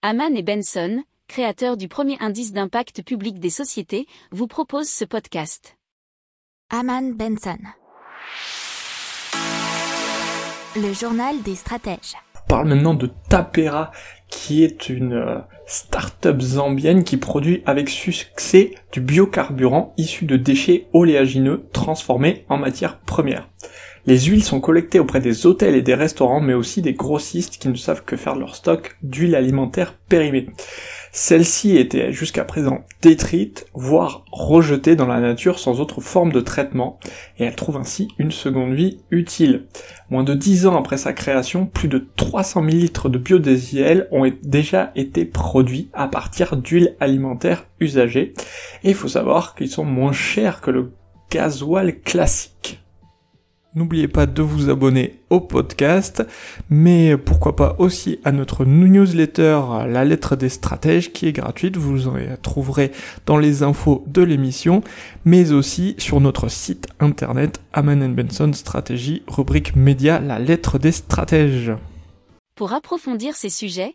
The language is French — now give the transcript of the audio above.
Haman et Benson, créateurs du premier indice d'impact public des sociétés, vous proposent ce podcast. Haman Benson. Le journal des stratèges. On parle maintenant de Tapera, qui est une euh, start-up zambienne qui produit avec succès du biocarburant issu de déchets oléagineux transformés en matière première. Les huiles sont collectées auprès des hôtels et des restaurants, mais aussi des grossistes qui ne savent que faire leur stock d'huile alimentaire périmée. Celle-ci était jusqu'à présent détruite, voire rejetée dans la nature sans autre forme de traitement, et elle trouve ainsi une seconde vie utile. Moins de 10 ans après sa création, plus de 300 000 litres de biodiesel ont déjà été produits à partir d'huile alimentaire usagée, et il faut savoir qu'ils sont moins chers que le gasoil classique. N'oubliez pas de vous abonner au podcast, mais pourquoi pas aussi à notre newsletter La lettre des stratèges qui est gratuite, vous en trouverez dans les infos de l'émission, mais aussi sur notre site internet Aman Benson Stratégie, rubrique média La lettre des stratèges. Pour approfondir ces sujets,